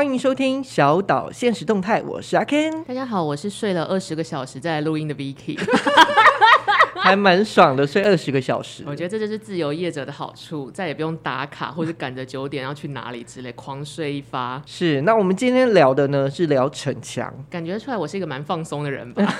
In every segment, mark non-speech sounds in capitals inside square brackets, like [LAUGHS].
欢迎收听小岛现实动态，我是阿 Ken。大家好，我是睡了二十个小时在录音的 Vicky，[LAUGHS] 还蛮爽的，睡二十个小时。我觉得这就是自由业者的好处，再也不用打卡或者赶着九点要去哪里之类，狂睡一发。是，那我们今天聊的呢是聊逞强，感觉出来我是一个蛮放松的人吧。[LAUGHS]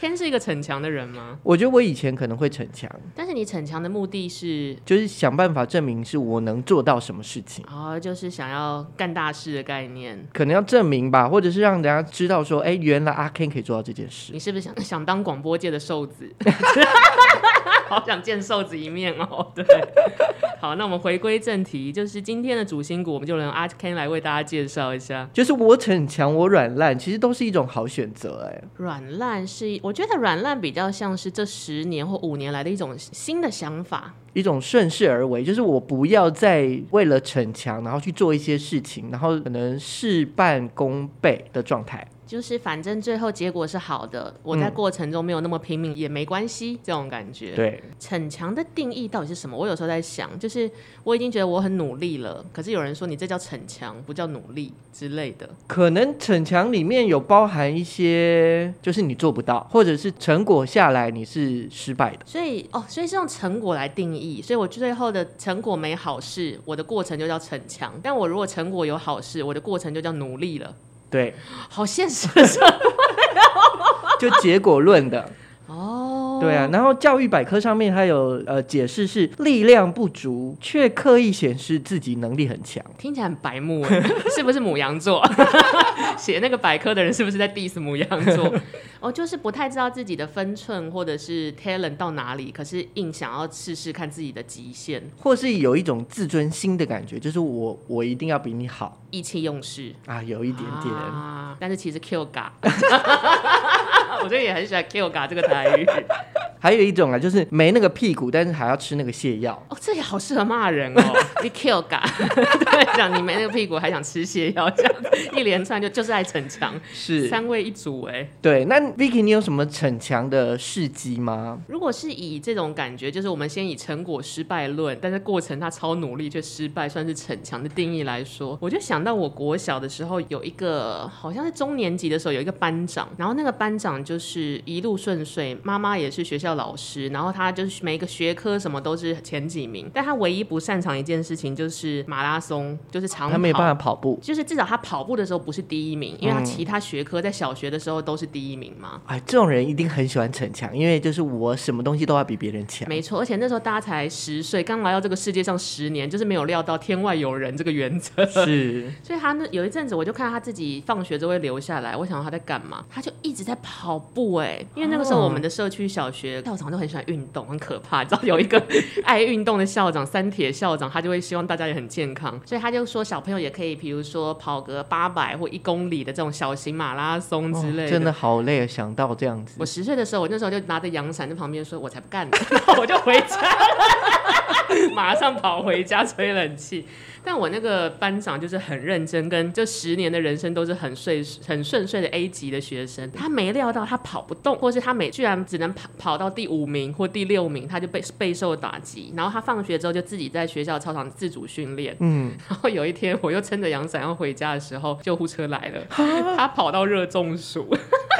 Ken 是一个逞强的人吗？我觉得我以前可能会逞强，但是你逞强的目的是，就是想办法证明是我能做到什么事情，哦，就是想要干大事的概念，可能要证明吧，或者是让人家知道说，哎，原来阿 Ken 可以做到这件事。你是不是想想当广播界的瘦子？[LAUGHS] 好想见瘦子一面哦。对，好，那我们回归正题，就是今天的主心骨，我们就让阿 Ken 来为大家介绍一下。就是我逞强，我软烂，其实都是一种好选择。哎，软烂是。我觉得软烂比较像是这十年或五年来的一种新的想法，一种顺势而为，就是我不要再为了逞强，然后去做一些事情，然后可能事半功倍的状态。就是反正最后结果是好的，我在过程中没有那么拼命也没关系，这种感觉。对，逞强的定义到底是什么？我有时候在想，就是我已经觉得我很努力了，可是有人说你这叫逞强，不叫努力之类的。可能逞强里面有包含一些，就是你做不到，或者是成果下来你是失败的。所以哦，所以是用成果来定义。所以我最后的成果没好事，我的过程就叫逞强；但我如果成果有好事，我的过程就叫努力了。对，好现实的社会 [LAUGHS] 就结果论的。哦，对啊，然后教育百科上面还有呃解释是力量不足，却刻意显示自己能力很强，听起来很白目，[LAUGHS] 是不是母羊座？[LAUGHS] 写那个百科的人是不是在 diss 母羊座？[LAUGHS] 哦，就是不太知道自己的分寸或者是 talent 到哪里，可是硬想要试试看自己的极限，或是有一种自尊心的感觉，就是我我一定要比你好，意气用事啊，有一点点，啊、但是其实 Q 嘎。[LAUGHS] 我最近也很喜欢 Q 嘎这个台语。还有一种啊，就是没那个屁股，但是还要吃那个泻药。哦，这也好适合骂人哦。[LAUGHS] 你 Q 嘎，[LAUGHS] 对，讲你没那个屁股还想吃泻药，这样一连串就就是爱逞强，是三位一组哎。对，那 Vicky，你有什么逞强的事迹吗？如果是以这种感觉，就是我们先以成果失败论，但是过程他超努力却失败，算是逞强的定义来说，我就想到我国小的时候有一个，好像是中年级的时候有一个班长，然后那个班长就是一路顺遂，妈妈也是学校。老师，然后他就是每一个学科什么都是前几名，但他唯一不擅长一件事情就是马拉松，就是长跑。他没有办法跑步，就是至少他跑步的时候不是第一名，因为他其他学科在小学的时候都是第一名嘛。哎，这种人一定很喜欢逞强，因为就是我什么东西都要比别人强。没错，而且那时候大家才十岁，刚来到这个世界上十年，就是没有料到天外有人这个原则。[LAUGHS] 是，所以他那有一阵子，我就看到他自己放学就会留下来，我想他在干嘛，他就一直在跑步哎，因为那个时候我们的社区小学。校长都很喜欢运动，很可怕。你知道有一个 [LAUGHS] 爱运动的校长，三铁校长，他就会希望大家也很健康，所以他就说小朋友也可以，比如说跑个八百或一公里的这种小型马拉松之类的。哦，真的好累，想到这样子。我十岁的时候，我那时候就拿着阳伞在旁边说：“我才不干呢！” [LAUGHS] 然后我就回家了，[LAUGHS] 马上跑回家吹冷气。但我那个班长就是很认真，跟这十年的人生都是很顺很顺遂的 A 级的学生。他没料到他跑不动，或是他每居然只能跑跑到第五名或第六名，他就被备受打击。然后他放学之后就自己在学校操场自主训练。嗯。然后有一天我又撑着阳伞要回家的时候，救护车来了，他跑到热中暑。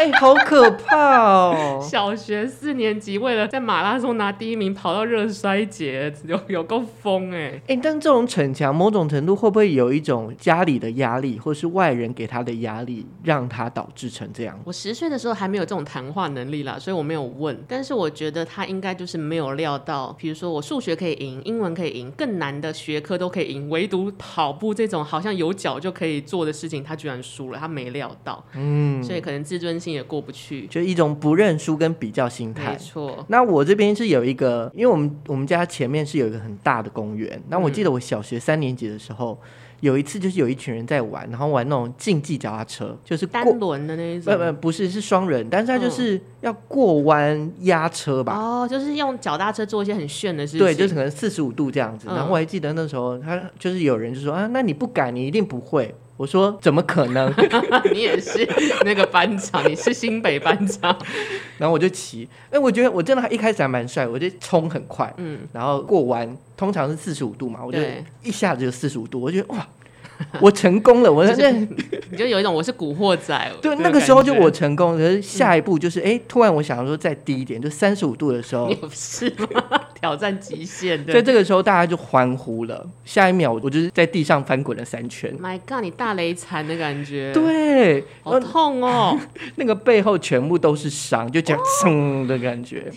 哎、欸，好可怕哦！[LAUGHS] 小学四年级为了在马拉松拿第一名，跑到热衰竭，有有够疯哎！哎，但这种逞强，某种程度会不会有一种家里的压力，或是外人给他的压力，让他导致成这样？我十岁的时候还没有这种谈话能力啦，所以我没有问。但是我觉得他应该就是没有料到，比如说我数学可以赢，英文可以赢，更难的学科都可以赢，唯独跑步这种好像有脚就可以做的事情，他居然输了，他没料到。嗯，所以可能自尊心。也过不去，就一种不认输跟比较心态。没错。那我这边是有一个，因为我们我们家前面是有一个很大的公园。那我记得我小学三年级的时候，嗯、有一次就是有一群人在玩，然后玩那种竞技脚踏车，就是过单轮的那一种。不不不是，是双人，但是他就是要过弯压车吧？哦，就是用脚踏车做一些很炫的事情。对，就是可能四十五度这样子。嗯、然后我还记得那时候，他就是有人就说啊，那你不敢，你一定不会。我说怎么可能？[LAUGHS] 你也是那个班长，你是新北班长。然后我就骑，哎，我觉得我真的一开始还蛮帅，我就冲很快，嗯，然后过弯，通常是四十五度嘛，我就一下子就四十五度，我觉得哇，[LAUGHS] 我成功了，我在那，你就有一种我是古惑仔。对，那个时候就我成功，可是下一步就是，哎、嗯，突然我想要说再低一点，就三十五度的时候，你有事吗？[LAUGHS] 挑战极限。在这个时候，大家就欢呼了。下一秒，我就是在地上翻滚了三圈。My God，你大雷残的感觉。对，好痛哦，[LAUGHS] 那个背后全部都是伤，就这样噌的感觉。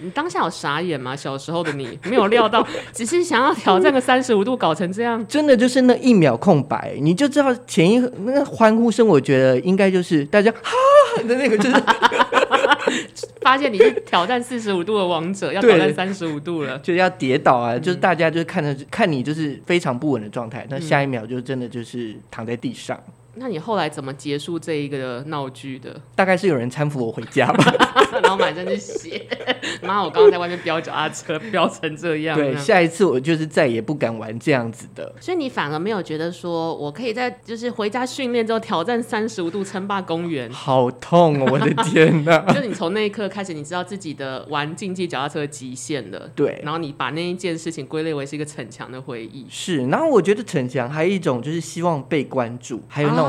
你当下有傻眼吗？小时候的你 [LAUGHS] 没有料到，只是想要挑战个三十五度，搞成这样，真的就是那一秒空白，你就知道前一那个欢呼声，我觉得应该就是大家哈的那个，就是 [LAUGHS] 发现你是挑战四十五度的王者，要挑战三十五度了，就要跌倒啊！就是大家就是看着看你就是非常不稳的状态，那下一秒就真的就是躺在地上。那你后来怎么结束这一个闹剧的？大概是有人搀扶我回家吧，[LAUGHS] [LAUGHS] 然后满身是血。[LAUGHS] 妈，我刚刚在外面飙脚踏车，飙成这样。对，下一次我就是再也不敢玩这样子的。所以你反而没有觉得说我可以在就是回家训练之后挑战三十五度称霸公园？好痛哦！我的天哪！就你从那一刻开始，你知道自己的玩竞技脚踏车极限了。对。然后你把那一件事情归类为是一个逞强的回忆。是。然后我觉得逞强还有一种就是希望被关注，还有那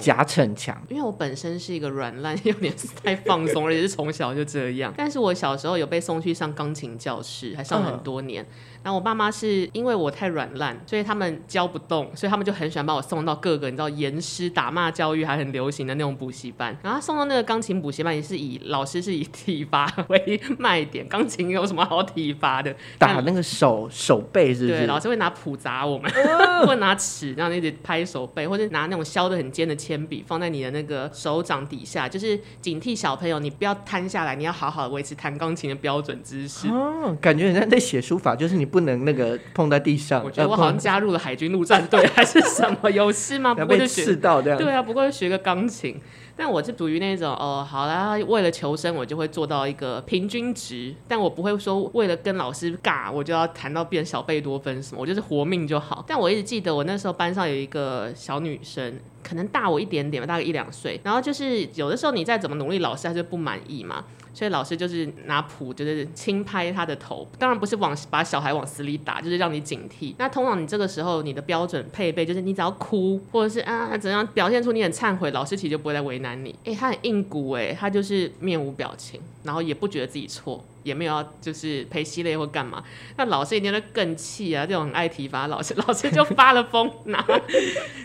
假逞强，因为我本身是一个软烂，有点太放松，而且是从小就这样。但是我小时候有被送去上钢琴教室，还上很多年。嗯然后我爸妈是因为我太软烂，所以他们教不动，所以他们就很喜欢把我送到各个你知道严师打骂教育还很流行的那种补习班。然后送到那个钢琴补习班也是以老师是以体罚为卖点，钢琴有什么好体罚的？打那个手手背是不是？对，老师会拿谱砸我们，[LAUGHS] 会拿尺这样一直拍手背，或者拿那种削得很尖的铅笔放在你的那个手掌底下，就是警惕小朋友你不要瘫下来，你要好好维持弹钢琴的标准姿势。哦，感觉人家在写书法，就是你。不能那个碰在地上。我觉得我好像加入了海军陆战队还是什么？游戏吗？[LAUGHS] 不过就学到这样。对啊，不过就学个钢琴。但我是属于那种哦，好啦，为了求生，我就会做到一个平均值。但我不会说为了跟老师尬，我就要弹到变小贝多芬什么。我就是活命就好。但我一直记得我那时候班上有一个小女生，可能大我一点点吧，大概一两岁。然后就是有的时候你再怎么努力，老师还是不满意嘛。所以老师就是拿谱，就是轻拍他的头，当然不是往把小孩往死里打，就是让你警惕。那通常你这个时候你的标准配备就是你只要哭，或者是啊怎样表现出你很忏悔，老师其实就不会再为难你。诶、他很硬骨诶、他就是面无表情，然后也不觉得自己错。也没有要就是陪系列或干嘛，那老师一定会更气啊！这种很爱体罚老师，[LAUGHS] 老师就发了疯，拿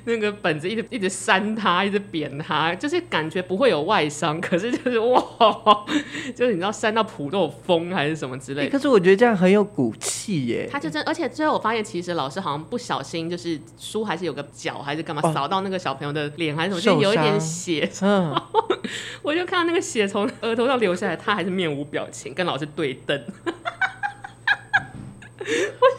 那个本子一直一直扇他，一直扁他，就是感觉不会有外伤，可是就是哇，就是你知道扇到谱都有风还是什么之类的。可是我觉得这样很有骨气耶。他就真，而且最后我发现，其实老师好像不小心，就是书还是有个角还是干嘛扫到那个小朋友的脸还是什么，就有一点血。嗯，[LAUGHS] 我就看到那个血从额头上流下来，他还是面无表情，跟老师。对瞪，[LAUGHS] 我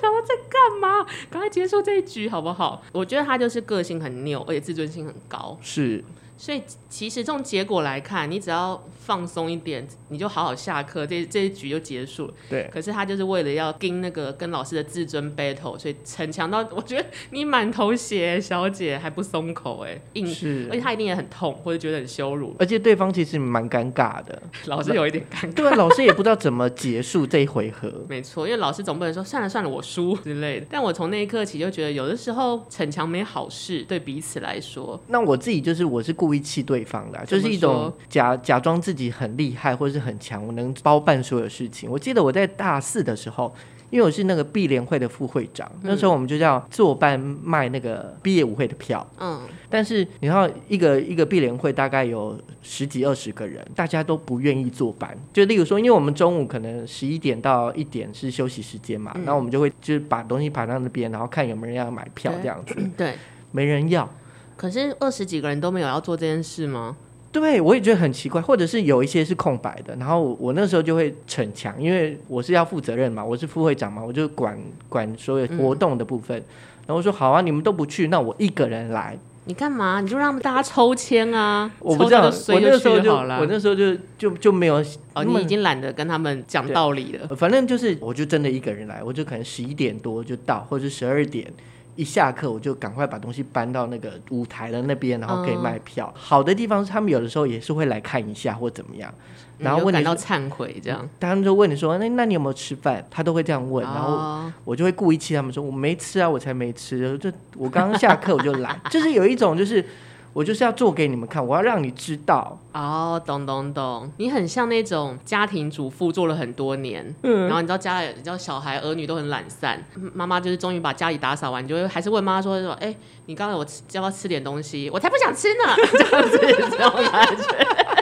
想要在干嘛？赶快结束这一局好不好？我觉得他就是个性很拗，而且自尊心很高。是。所以其实这种结果来看，你只要放松一点，你就好好下课，这这一局就结束了。对。可是他就是为了要跟那个跟老师的自尊 battle，所以逞强到我觉得你满头血，小姐还不松口哎，硬是。而且他一定也很痛，或者觉得很羞辱。而且对方其实蛮尴尬的，老师有一点尴尬。对，老师也不知道怎么结束这一回合。[LAUGHS] 没错，因为老师总不能说算了算了，我输之类的。但我从那一刻起就觉得，有的时候逞强没好事，对彼此来说。那我自己就是我是故意。气对方的，就是一种假假装自己很厉害或者是很强，我能包办所有事情。我记得我在大四的时候，因为我是那个毕联会的副会长，嗯、那时候我们就叫坐班卖那个毕业舞会的票。嗯，但是你知道，一个一个毕联会大概有十几二十个人，大家都不愿意坐班。就例如说，因为我们中午可能十一点到一点是休息时间嘛，那、嗯、我们就会就是把东西摆到那边，然后看有没有人要买票这样子。对没人要。可是二十几个人都没有要做这件事吗？对，我也觉得很奇怪，或者是有一些是空白的。然后我，我那时候就会逞强，因为我是要负责任嘛，我是副会长嘛，我就管管所有活动的部分。嗯、然后我说好啊，你们都不去，那我一个人来。你干嘛？你就让大家抽签啊！我不知道，我那时候就我那时候就就就没有哦，你已经懒得跟他们讲道理了。反正就是，我就真的一个人来，我就可能十一点多就到，或者是十二点。一下课我就赶快把东西搬到那个舞台的那边，然后可以卖票。嗯、好的地方是他们有的时候也是会来看一下或怎么样，然后问你感到忏悔这样，他们就问你说，那那你有没有吃饭？他都会这样问，然后我就会故意气他们说我没吃啊，我才没吃，就我刚刚下课我就来，[LAUGHS] 就是有一种就是。我就是要做给你们看，我要让你知道。哦，懂懂懂，你很像那种家庭主妇做了很多年，嗯，然后你知道家里，你知道小孩儿女都很懒散，妈妈就是终于把家里打扫完，你就会还是问妈妈说说，哎、欸，你刚才我吃叫他吃点东西，我才不想吃呢，[LAUGHS] 这样子这种感觉。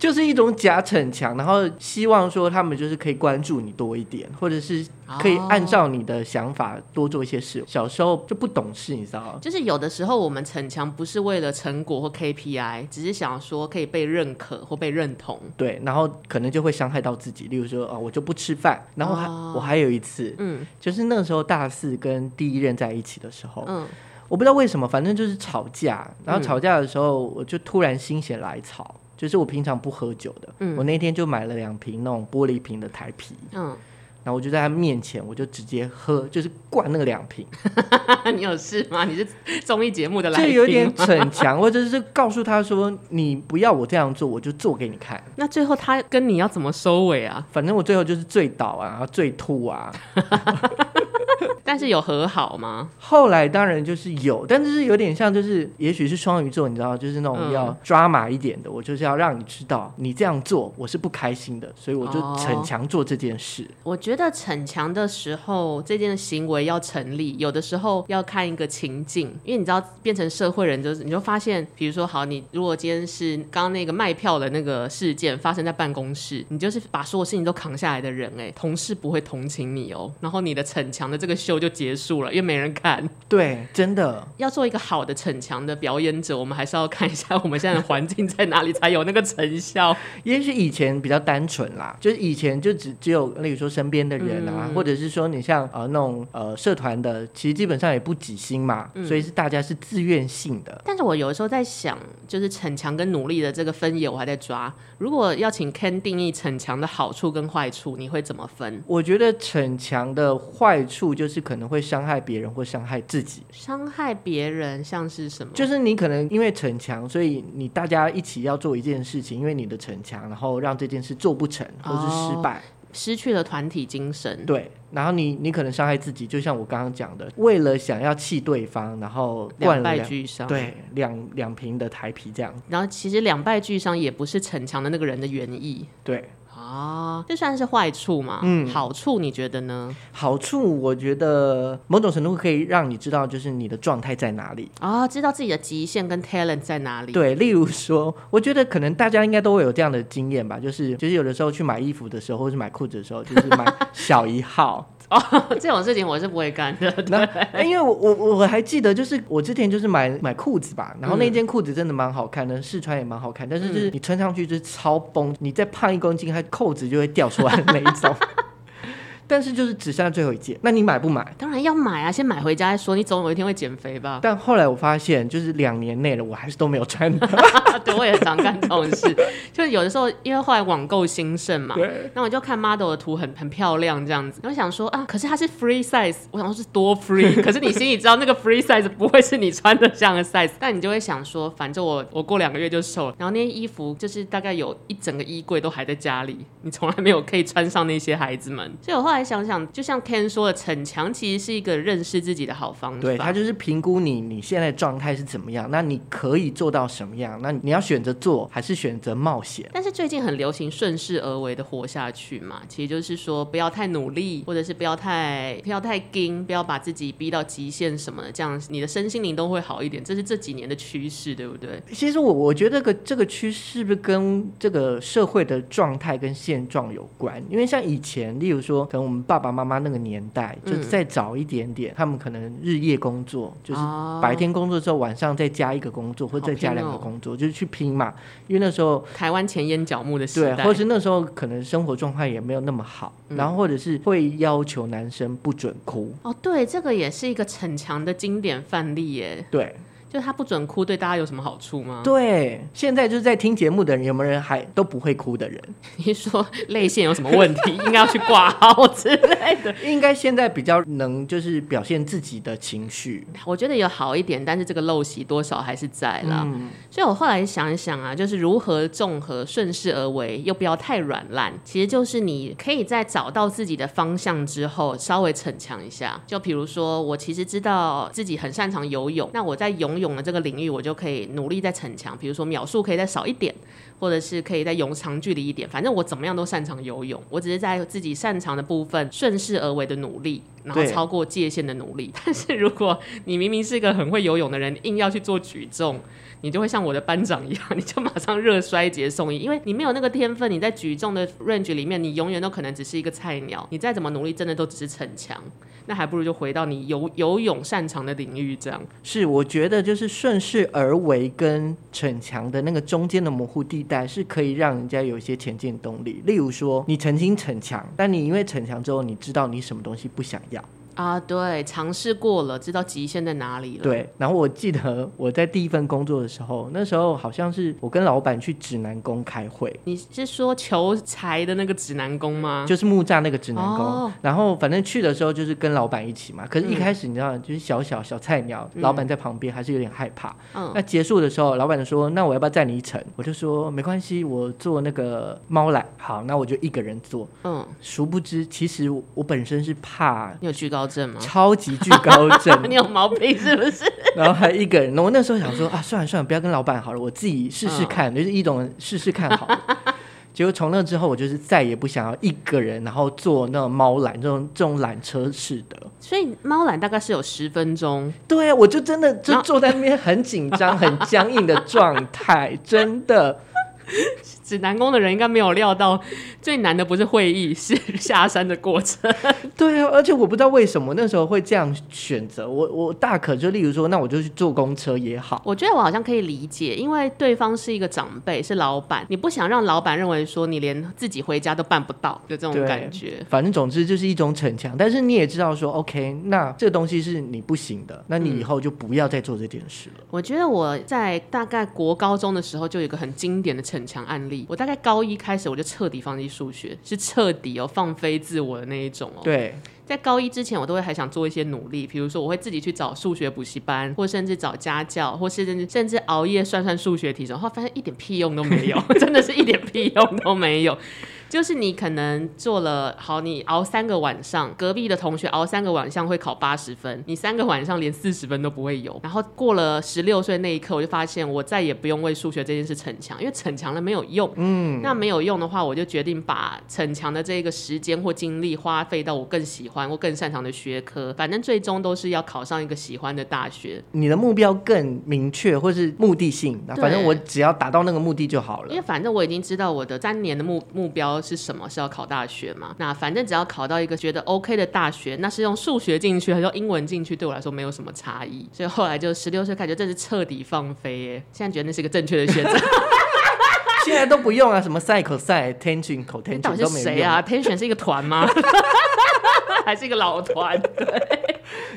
就是一种假逞强，然后希望说他们就是可以关注你多一点，或者是可以按照你的想法多做一些事。小时候就不懂事，你知道吗？就是有的时候我们逞强不是为了成果或 KPI，只是想说可以被认可或被认同。对，然后可能就会伤害到自己。例如说，哦，我就不吃饭。然后还、哦、我还有一次，嗯，就是那个时候大四跟第一任在一起的时候，嗯，我不知道为什么，反正就是吵架。然后吵架的时候，我就突然心血来潮。就是我平常不喝酒的，嗯、我那天就买了两瓶那种玻璃瓶的台啤，嗯，然后我就在他面前，我就直接喝，就是灌那个两瓶。[LAUGHS] 你有事吗？你是综艺节目的来宾？就有点逞强，或者是告诉他说，你不要我这样做，我就做给你看。那最后他跟你要怎么收尾啊？反正我最后就是醉倒啊，然后醉吐啊。[LAUGHS] 但是有和好吗？后来当然就是有，但是有点像，就是也许是双鱼座，你知道，就是那种要抓马一点的。嗯、我就是要让你知道，你这样做我是不开心的，所以我就逞强做这件事。哦、我觉得逞强的时候，这件行为要成立，有的时候要看一个情境，因为你知道，变成社会人就是，你就发现，比如说，好，你如果今天是刚刚那个卖票的那个事件发生在办公室，你就是把所有事情都扛下来的人，哎，同事不会同情你哦，然后你的逞强的这个秀。就结束了，因为没人看。对，真的要做一个好的逞强的表演者，我们还是要看一下我们现在的环境在哪里才有那个成效。也许以前比较单纯啦，就是以前就只只有，例如说身边的人啊，嗯、或者是说你像呃那种呃社团的，其实基本上也不几星嘛，嗯、所以是大家是自愿性的。但是我有的时候在想，就是逞强跟努力的这个分野，我还在抓。如果要请 Ken 定义逞强的好处跟坏处，你会怎么分？我觉得逞强的坏处就是。可能会伤害别人或伤害自己。伤害别人像是什么？就是你可能因为逞强，所以你大家一起要做一件事情，因为你的逞强，然后让这件事做不成或是失败，哦、失去了团体精神。对，然后你你可能伤害自己，就像我刚刚讲的，为了想要气对方，然后两败俱伤。对，两两瓶的台啤这样。然后其实两败俱伤也不是逞强的那个人的原意。对。啊，这算是坏处嘛？嗯，好处你觉得呢？好处我觉得某种程度可以让你知道，就是你的状态在哪里啊，知道自己的极限跟 talent 在哪里。对，例如说，我觉得可能大家应该都会有这样的经验吧，就是就是有的时候去买衣服的时候，或是买裤子的时候，就是买 [LAUGHS] 小一号。哦，[LAUGHS] 这种事情我是不会干的。那，因为我我我还记得，就是我之前就是买买裤子吧，然后那件裤子真的蛮好看的，试穿也蛮好看，但是就是你穿上去就是超崩，你再胖一公斤，它扣子就会掉出来的那一种。[LAUGHS] 但是就是只剩下最后一件，那你买不买？当然要买啊，先买回家再说。你总有一天会减肥吧？但后来我发现，就是两年内了，我还是都没有穿。[LAUGHS] 对，我也常干这种事。[LAUGHS] 就是有的时候，因为后来网购兴盛嘛，对，那我就看 model 的图很很漂亮这样子，我想说啊，可是它是 free size，我想说是多 free，[LAUGHS] 可是你心里知道那个 free size 不会是你穿的这样的 size，但你就会想说，反正我我过两个月就瘦了。然后那些衣服就是大概有一整个衣柜都还在家里，你从来没有可以穿上那些孩子们。所以我后来。想想，就像 Ken 说的，逞强其实是一个认识自己的好方法。对，他就是评估你你现在状态是怎么样，那你可以做到什么样？那你要选择做，还是选择冒险？但是最近很流行顺势而为的活下去嘛，其实就是说不要太努力，或者是不要太不要太硬，不要把自己逼到极限什么的，这样你的身心灵都会好一点。这是这几年的趋势，对不对？其实我我觉得这个这个趋势是不是跟这个社会的状态跟现状有关？因为像以前，例如说，可能我们爸爸妈妈那个年代，就是再早一点点，嗯、他们可能日夜工作，就是白天工作之后，晚上再加一个工作，或者再加两个工作，就是去拼嘛。因为那时候台湾前烟角木的时代，对，或是那时候可能生活状态也没有那么好，嗯、然后或者是会要求男生不准哭。哦，对，这个也是一个逞强的经典范例耶。对。就他不准哭，对大家有什么好处吗？对，现在就是在听节目的人，有没有人还都不会哭的人？[LAUGHS] 你说泪腺有什么问题，应该要去挂号之类的？[LAUGHS] 应该现在比较能就是表现自己的情绪。我觉得有好一点，但是这个陋习多少还是在啦。嗯、所以我后来想一想啊，就是如何综合顺势而为，又不要太软烂。其实就是你可以在找到自己的方向之后，稍微逞强一下。就比如说，我其实知道自己很擅长游泳，那我在游泳的这个领域，我就可以努力再逞强。比如说秒数可以再少一点，或者是可以再游长距离一点。反正我怎么样都擅长游泳，我只是在自己擅长的部分顺势而为的努力，然后超过界限的努力。[LAUGHS] 但是如果你明明是一个很会游泳的人，硬要去做举重，你就会像我的班长一样，[LAUGHS] 你就马上热衰竭送医，因为你没有那个天分。你在举重的 range 里面，你永远都可能只是一个菜鸟。你再怎么努力，真的都只是逞强。那还不如就回到你游游泳擅长的领域，这样。是，我觉得就是顺势而为跟逞强的那个中间的模糊地带，是可以让人家有一些前进动力。例如说，你曾经逞强，但你因为逞强之后，你知道你什么东西不想要。啊，对，尝试过了，知道极限在哪里了。对，然后我记得我在第一份工作的时候，那时候好像是我跟老板去指南宫开会。你是说求财的那个指南宫吗？就是木栅那个指南宫。哦、然后反正去的时候就是跟老板一起嘛。可是，一开始你知道，就是小小小菜鸟，嗯、老板在旁边还是有点害怕。嗯。那结束的时候，老板就说：“那我要不要载你一程？”我就说：“没关系，我坐那个猫缆。”好，那我就一个人坐。嗯。殊不知，其实我，我本身是怕。你有惧高症吗？超级巨高症，[LAUGHS] 你有毛病是不是？[LAUGHS] 然后还一个人，我那时候想说啊，算了算了，不要跟老板好了，我自己试试看，嗯、就是一种试试看好了。[LAUGHS] 结果从那之后，我就是再也不想要一个人，然后坐那种猫缆这种这种缆车式的。所以猫缆大概是有十分钟。对啊，我就真的就坐在那边很紧张、很僵硬的状态，真的。指南宫的人应该没有料到，最难的不是会议，是下山的过程。[LAUGHS] 对啊，而且我不知道为什么那时候会这样选择。我我大可就例如说，那我就去坐公车也好。我觉得我好像可以理解，因为对方是一个长辈，是老板，你不想让老板认为说你连自己回家都办不到的这种感觉。反正总之就是一种逞强，但是你也知道说，OK，那这个东西是你不行的，那你以后就不要再做这件事了。嗯，我觉得我在大概国高中的时候就有一个很经典的逞强案例。我大概高一开始我就彻底放弃数学，是彻底哦放飞自我的那一种哦。对，在高一之前，我都会还想做一些努力，比如说我会自己去找数学补习班，或甚至找家教，或是甚至甚至熬夜算算数学题，然后发现一点屁用都没有，[LAUGHS] 真的是一点屁用都没有。就是你可能做了好，你熬三个晚上，隔壁的同学熬三个晚上会考八十分，你三个晚上连四十分都不会有。然后过了十六岁那一刻，我就发现我再也不用为数学这件事逞强，因为逞强了没有用。嗯，那没有用的话，我就决定把逞强的这个时间或精力花费到我更喜欢或更擅长的学科，反正最终都是要考上一个喜欢的大学。你的目标更明确，或是目的性，反正我只要达到那个目的就好了。因为反正我已经知道我的三年的目目标。是什么？是要考大学嘛？那反正只要考到一个觉得 OK 的大学，那是用数学进去还是用英文进去，对我来说没有什么差异。所以后来就十六岁开始，这是彻底放飞耶。现在觉得那是一个正确的选择。现在都不用啊，什么 sin、cos、tangent、cotangent 都没用。谁啊？Tangent 是一个团吗？[LAUGHS] 还是一个老团？对。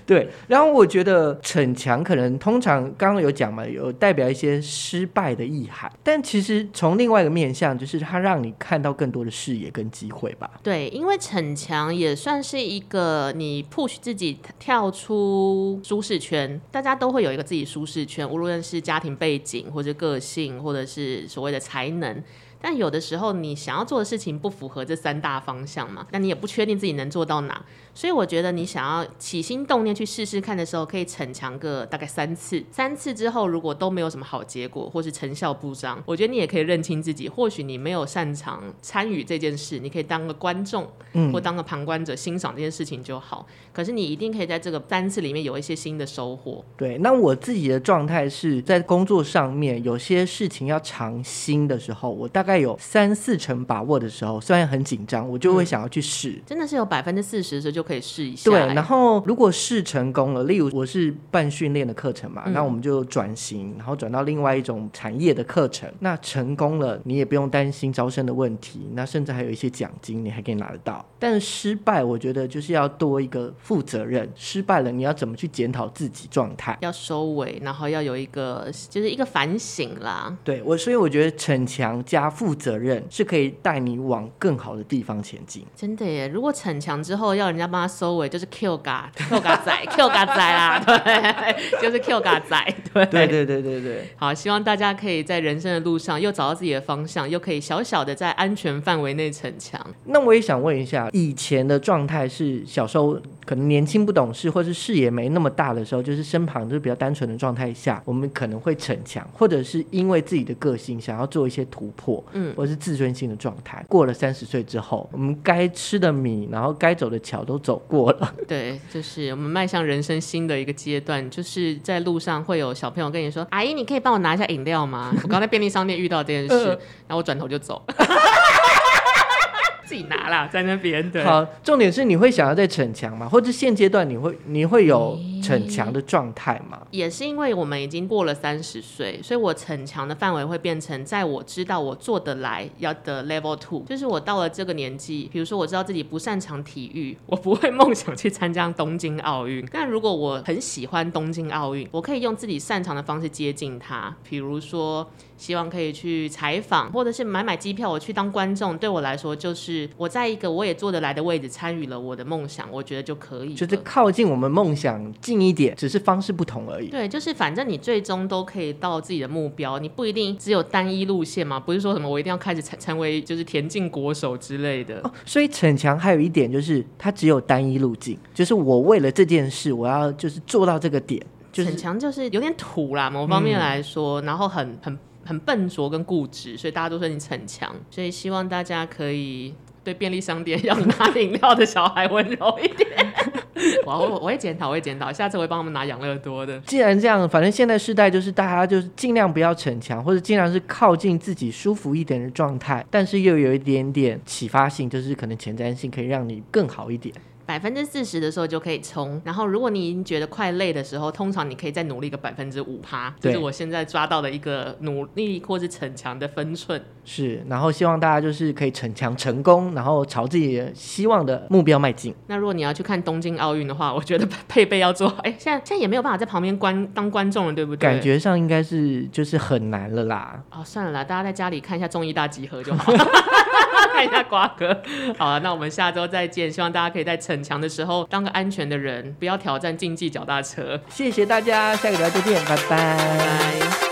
对，然后我觉得逞强可能通常刚刚有讲嘛，有代表一些失败的意涵，但其实从另外一个面向，就是它让你看到更多的视野跟机会吧。对，因为逞强也算是一个你 push 自己跳出舒适圈，大家都会有一个自己舒适圈，无论是家庭背景或者个性，或者是所谓的才能。但有的时候，你想要做的事情不符合这三大方向嘛？那你也不确定自己能做到哪，所以我觉得你想要起心动念去试试看的时候，可以逞强个大概三次。三次之后，如果都没有什么好结果，或是成效不彰，我觉得你也可以认清自己，或许你没有擅长参与这件事，你可以当个观众，或当个旁观者欣赏这件事情就好。可是你一定可以在这个三次里面有一些新的收获。对，那我自己的状态是在工作上面有些事情要尝新的时候，我大概。概有三四成把握的时候，虽然很紧张，我就会想要去试。嗯、真的是有百分之四十的时候就可以试一下。对，然后如果试成功了，例如我是办训练的课程嘛，嗯、那我们就转型，然后转到另外一种产业的课程。那成功了，你也不用担心招生的问题，那甚至还有一些奖金，你还可以拿得到。但是失败，我觉得就是要多一个负责任。失败了，你要怎么去检讨自己状态？要收尾，然后要有一个就是一个反省啦。对我，所以我觉得逞强加负责任是可以带你往更好的地方前进。真的耶！如果逞强之后要人家帮他收尾，就是 Q 嘎 Q 嘎仔 Q 嘎仔啦，对，就是 Q 嘎仔。对对对对对对。好，希望大家可以在人生的路上又找到自己的方向，又可以小小的在安全范围内逞强。那我也想问一下，以前的状态是小时候可能年轻不懂事，或是视野没那么大的时候，就是身旁就是比较单纯的状态下，我们可能会逞强，或者是因为自己的个性想要做一些突破，嗯，或是自尊心的状态。过了三十岁之后，我们该吃的米，然后该走的桥都走过了。[LAUGHS] 对，就是我们迈向人生新的一个阶段，就是在路上会有小朋友跟你说：“阿姨，你可以帮我拿一下饮料吗？”我刚在便利商店遇到这件事，[LAUGHS] 呃、然后我转头就走。[LAUGHS] 自己拿啦，在那边对。好，重点是你会想要再逞强吗？或者现阶段你会你会有逞强的状态嘛？也是因为我们已经过了三十岁，所以我逞强的范围会变成在我知道我做得来要的 level two，就是我到了这个年纪，比如说我知道自己不擅长体育，我不会梦想去参加东京奥运。但如果我很喜欢东京奥运，我可以用自己擅长的方式接近它，比如说希望可以去采访，或者是买买机票我去当观众，对我来说就是我在一个我也做得来的位置参与了我的梦想，我觉得就可以，就是靠近我们梦想近一点，只是方式不同而已。对，就是反正你最终都可以到自己的目标，你不一定只有单一路线嘛，不是说什么我一定要开始成成为就是田径国手之类的。哦，所以逞强还有一点就是它只有单一路径，就是我为了这件事我要就是做到这个点。就是，逞强就是有点土啦，某方面来说，嗯、然后很很很笨拙跟固执，所以大家都说你逞强，所以希望大家可以。对便利商店 [LAUGHS] 要拿饮料的小孩温柔一点。[LAUGHS] 我我我会检讨，我会检讨，下次我会帮他们拿养乐多的。既然这样，反正现在世代就是大家就是尽量不要逞强，或者尽量是靠近自己舒服一点的状态，但是又有一点点启发性，就是可能前瞻性可以让你更好一点。百分之四十的时候就可以冲，然后如果你已经觉得快累的时候，通常你可以再努力个百分之五趴，这是我现在抓到的一个努力或是逞强的分寸。是，然后希望大家就是可以逞强成功，然后朝自己希望的目标迈进。那如果你要去看东京奥运的话，我觉得配备要做好。哎，现在现在也没有办法在旁边观当观众了，对不对？感觉上应该是就是很难了啦。哦，算了啦，大家在家里看一下综艺大集合就好。[LAUGHS] 看一下瓜哥，[LAUGHS] 好了，那我们下周再见。希望大家可以在逞强的时候当个安全的人，不要挑战竞技脚踏车。谢谢大家，下个礼拜再见，拜拜。拜拜。